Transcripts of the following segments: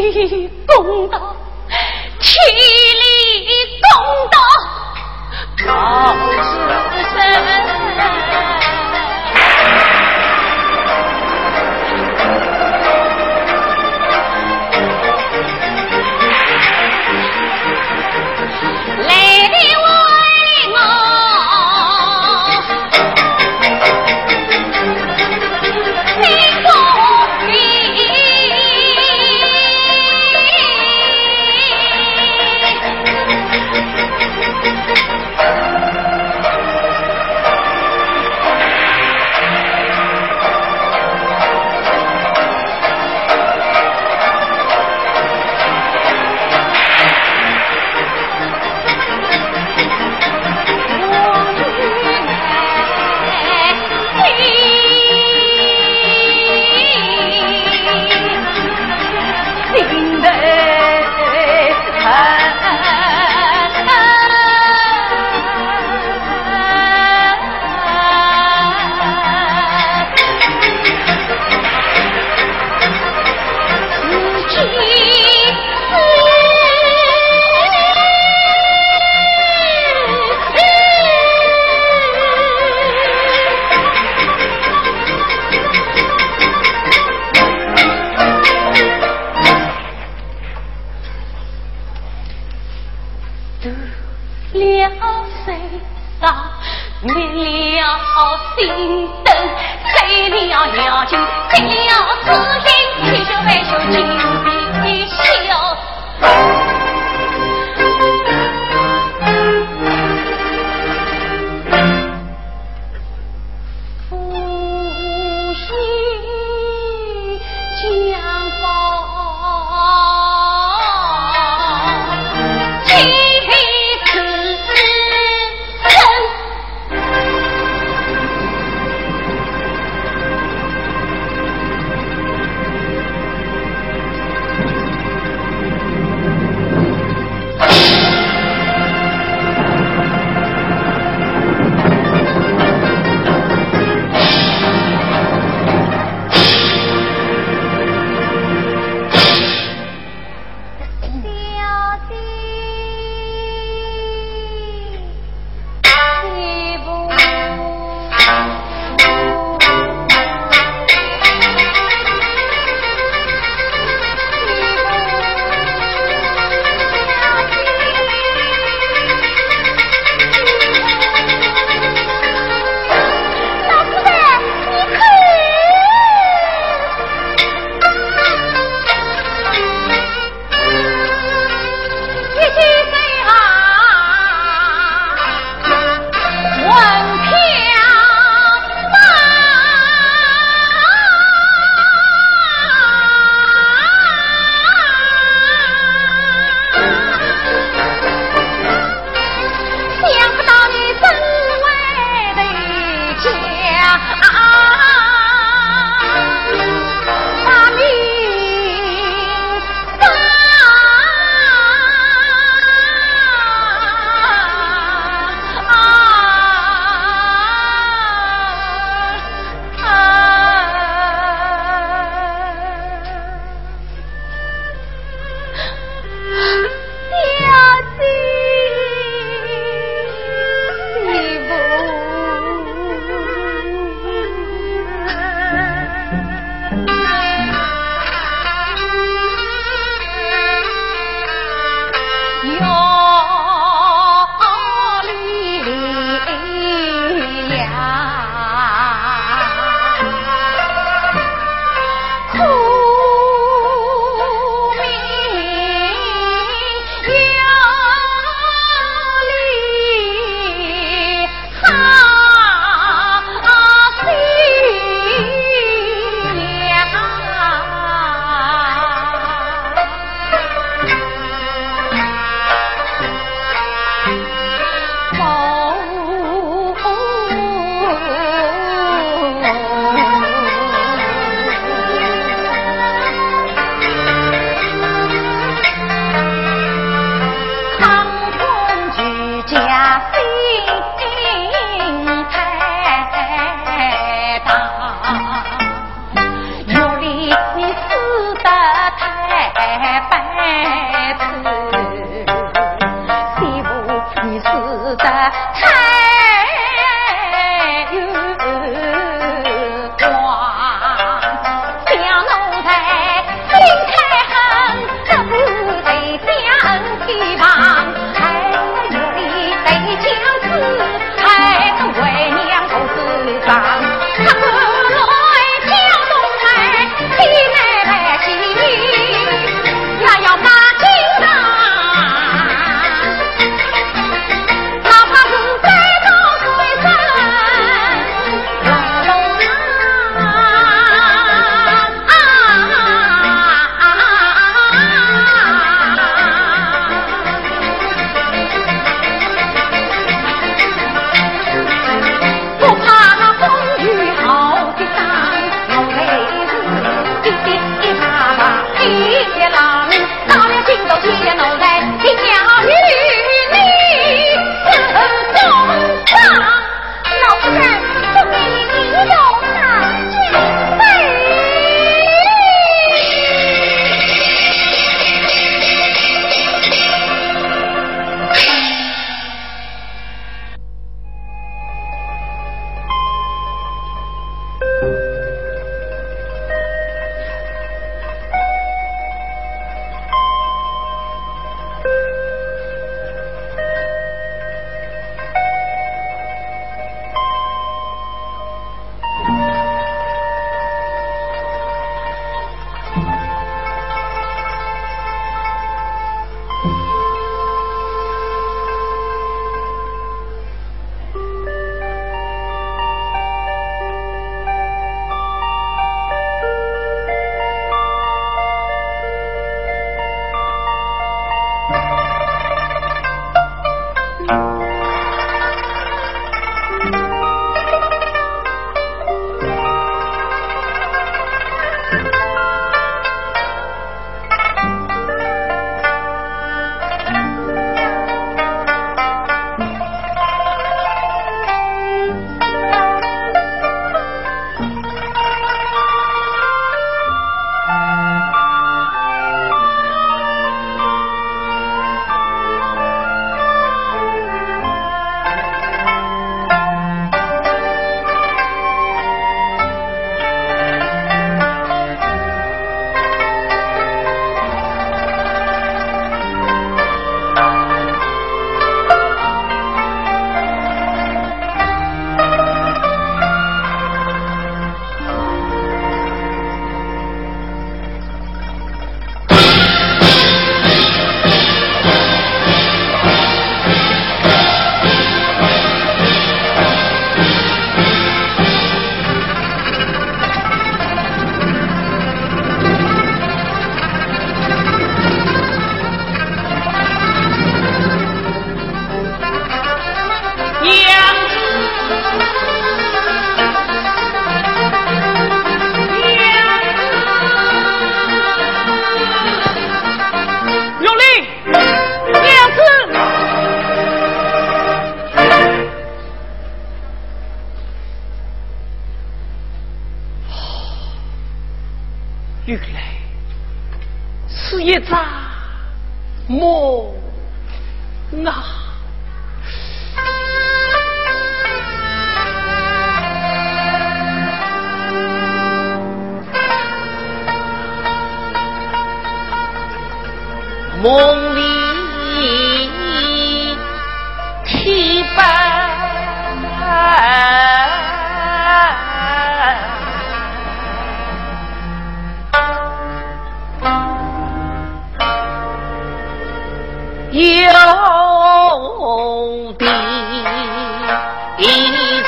嘻公道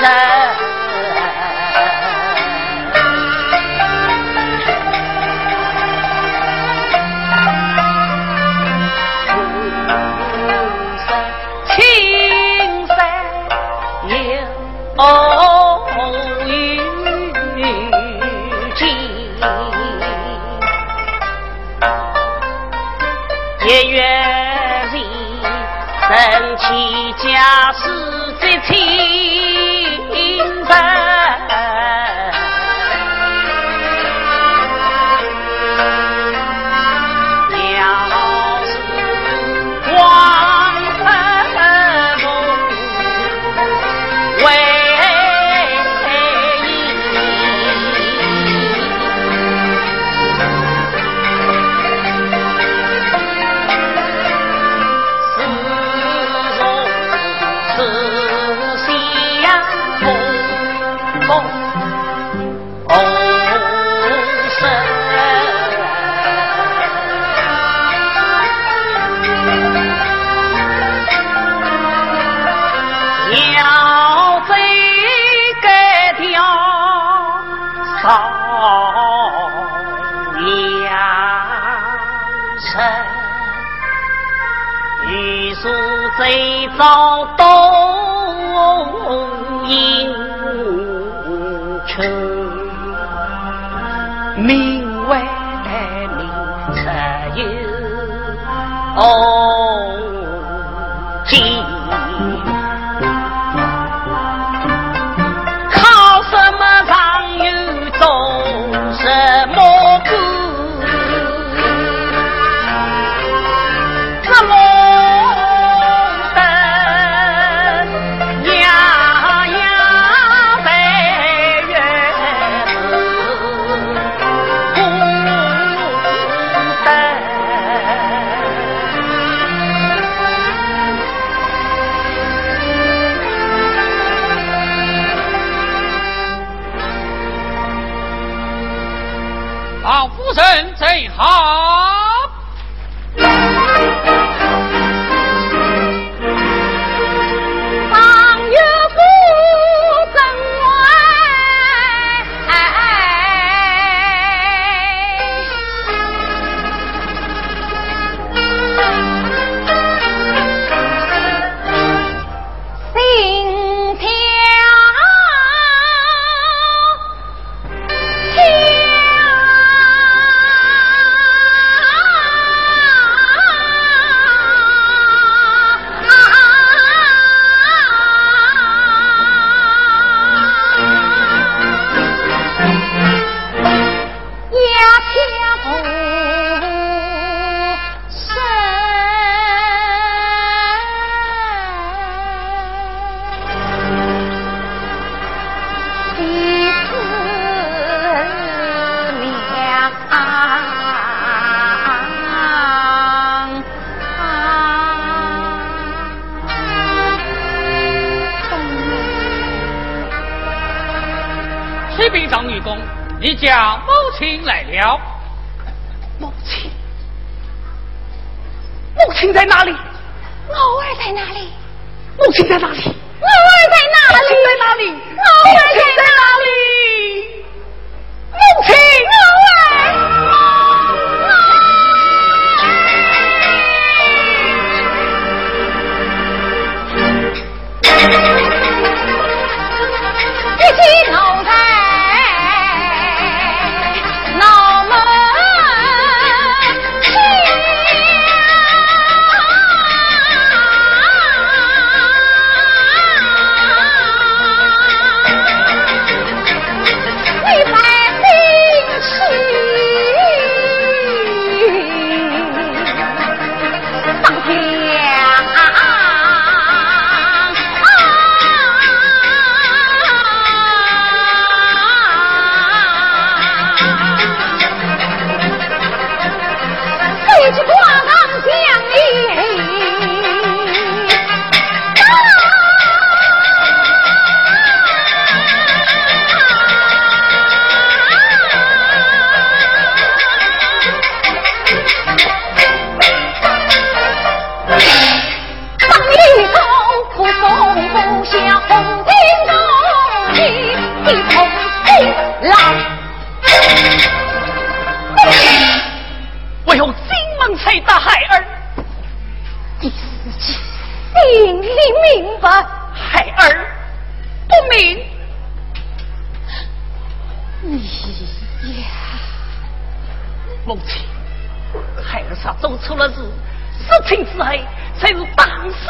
time. 名为你成之后才是大事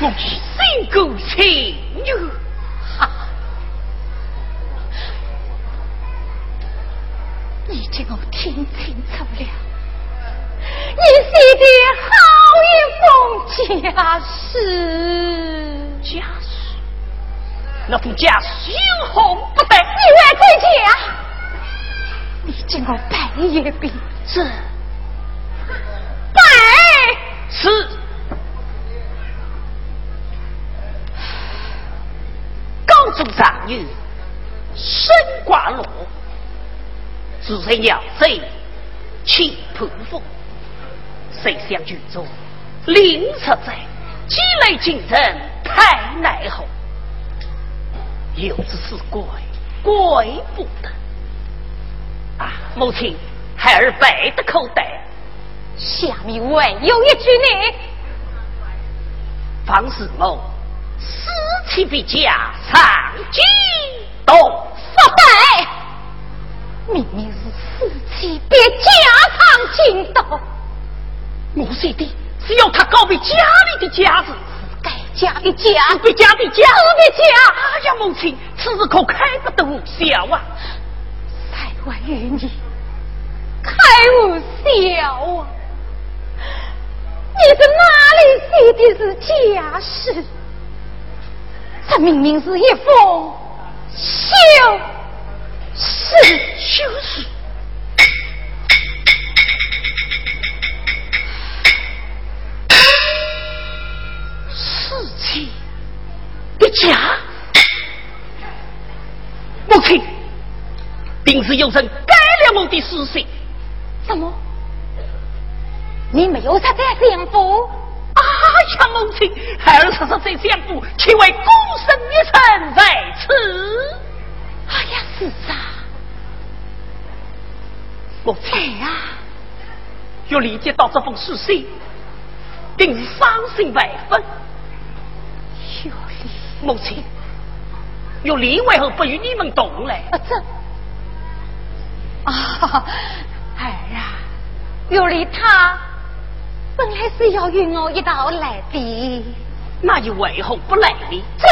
我去身故妻女哈你听清楚了你写的好一封家世家那副架势雄不得你为自己你见我白爷饼子是。高中长女，身挂落，自身要嘴，去破风。谁想剧中林彻在，既来进城，太奈何。有子是怪，怪不得。啊，母亲，孩儿背得口袋。下面还有一句呢。方世谋，死气必家，上计动失败。明明是死气别家长计动。我说的是要他告别家里的家事，是该家的家，是别家的家，是别家。哎呀，母亲，此事可开不得玩笑啊！开玩笑，开玩笑啊！你是哪里写的是家事？这明明是一封休诗，休诗。事情的家，母亲，定是有人改了我的诗信。什么？你没有他在相府？啊呀，母亲，孩儿实实在相府，岂为孤身一人在此？哎呀，是啊，母亲啊，又理解到这封书信，定是伤心万分。有理，母亲，有理为何不与你们同来？啊，这啊，儿啊，有理他。本来是要与我一道来的，那又为何不来呢？这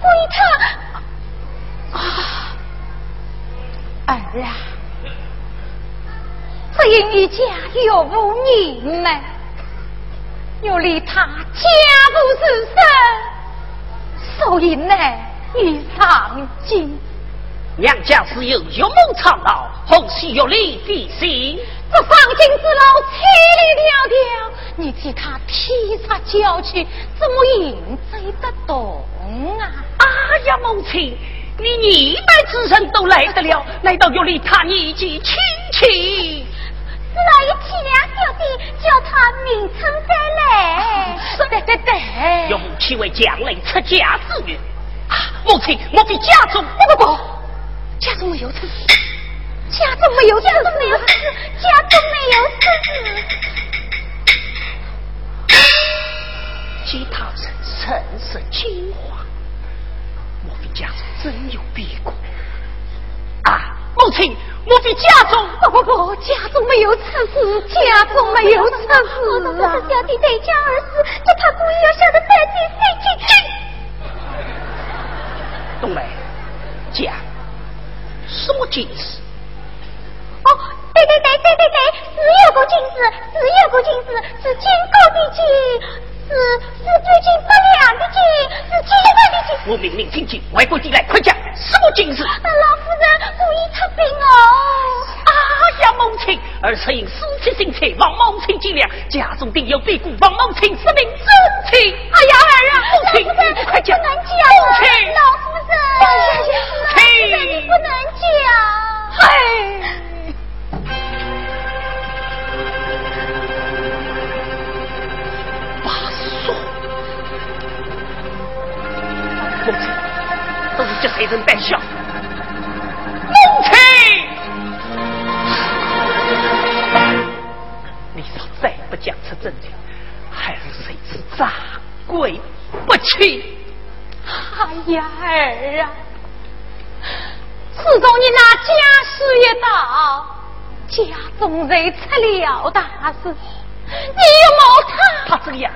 归他啊，儿啊，只因一家有无人呢，又离他家不是身，所以呢，你上京。娘家是有岳母长老，后续有你的心。这方巾之路千里迢迢，你替他披杀郊去，怎么应对得动啊？哎呀，母亲，你一代之人都来得了，来到玉里他年纪轻轻，老爷体谅小弟，叫他明春再来。对对对，岳母亲为将来出嫁之女？啊，母亲，我比家中不不不，家中没有此事。家中没有，家中没有事，家中没有事。其他人神色惊慌，莫非家中真有变故？啊，母亲，莫非家中？不不不，家中没有此事，家中没有此事啊！我是小弟对家而死，叫他故意要吓得半点事情。冬梅，讲什么解释？哦，对对对对对对，是有个金子，是有个金子，是金高的金，是是最近不良的金，是金贵的金。我命令听进，外国进来，快讲什么金子？老夫人故意出兵哦。啊呀，母亲，儿臣因私气心切，望母亲见谅。家中定有变故，望母亲实名真情。哎呀儿啊，母亲，快讲，不能讲，母亲，老夫人，母亲，不能讲，哎。这些人带笑。母亲，你若再不讲出真情，孩儿谁知咋跪不起？哎呀，儿啊，自从你那家事一到，家中人出了大事，你又冒他，他这样。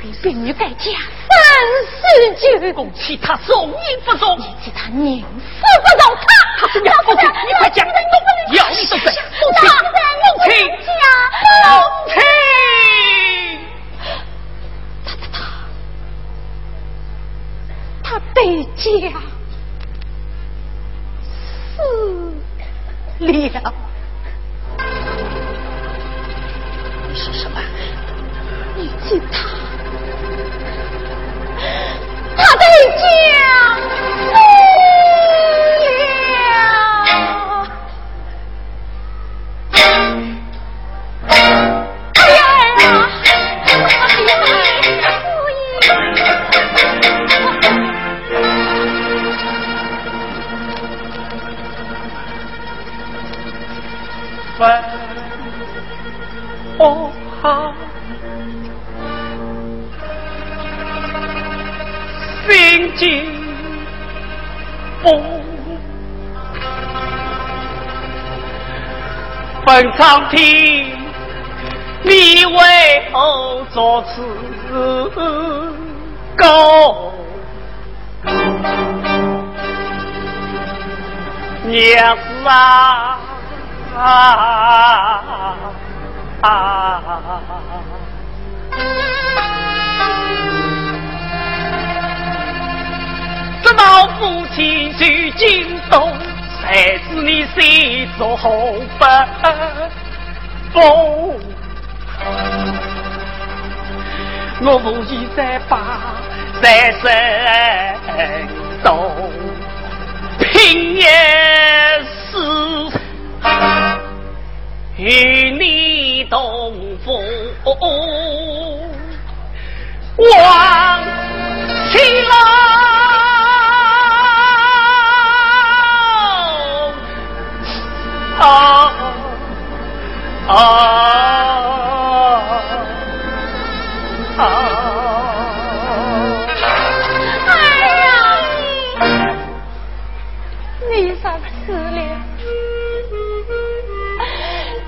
他比病女改嫁三十九，恭喜他容应不送？你替他宁死不容他。他是娘夫人，你快讲，要你都在。母亲，母亲，母亲，他他他，他死了。你说什么？你替他。他本朝廷你为何作此勾？娘子啊！啊这老夫妻去京东，才是你心中红不风。我无意再把在身东，平也是与你同风，望起来。啊啊啊！哎呀，你啥死了？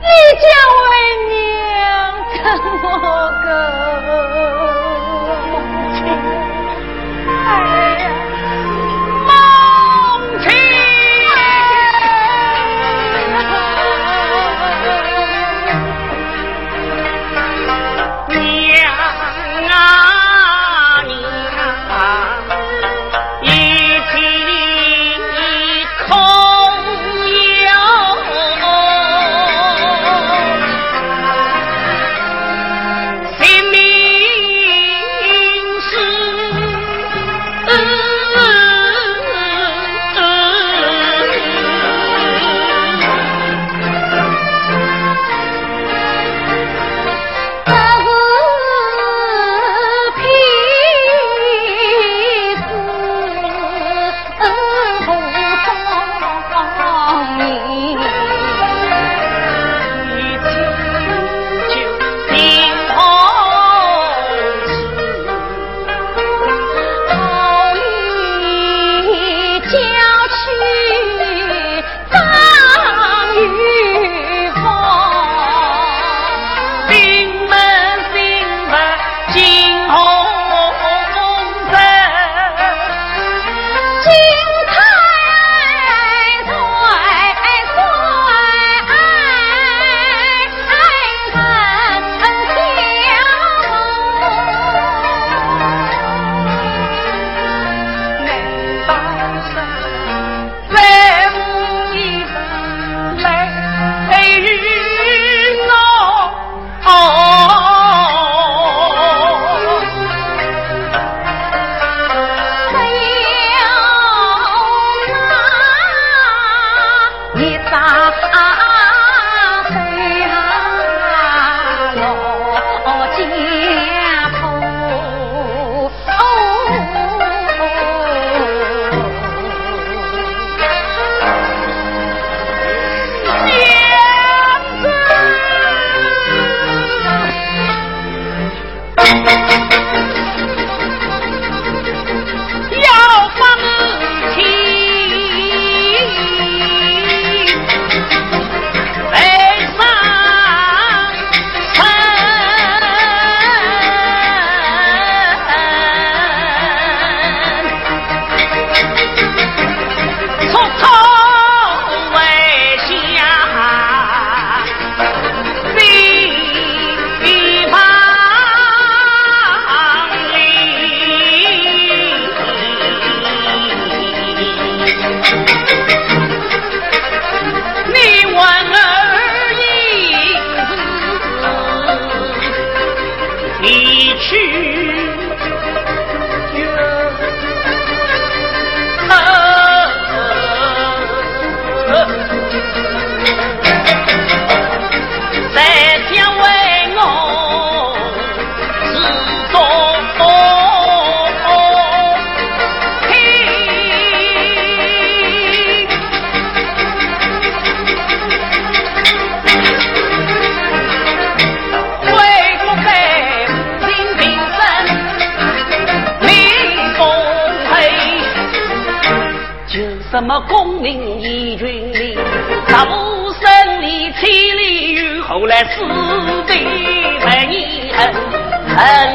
你叫为娘跟我个哎呀！什来死的恨你恨恨。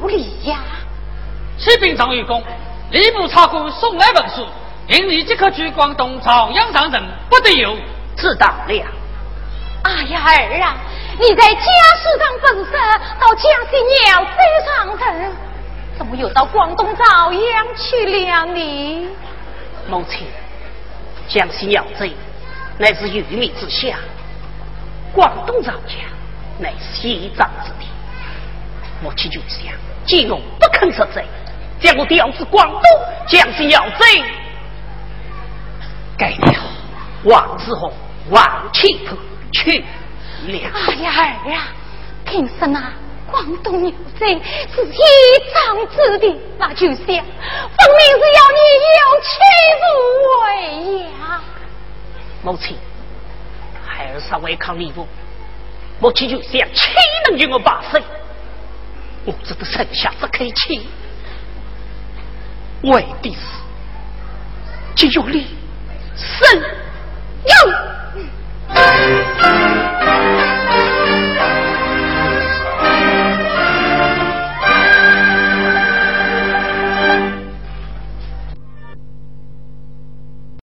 有理呀。启禀张玉公，吏部查过送来文书，令你即刻去广东朝阳上任，不得有。知道了。哎呀，儿啊，你在家世上本色到江西鸟飞上任。怎么又到广东朝阳去了呢？母亲，江西鸟贼乃是玉米之乡，广东朝阳乃是西藏之地。母亲就想，既我不肯受罪，将我调至广东，江西鸟贼改了王志宏、王启福去了。哎呀儿啊，平生啊！广东牛贼是天长之地，那就像分明是要你有屈辱为呀！母亲，孩儿尚未抗礼物，母亲就想岂能与我罢手？我只得臣下这口气。为的是，就用你生用。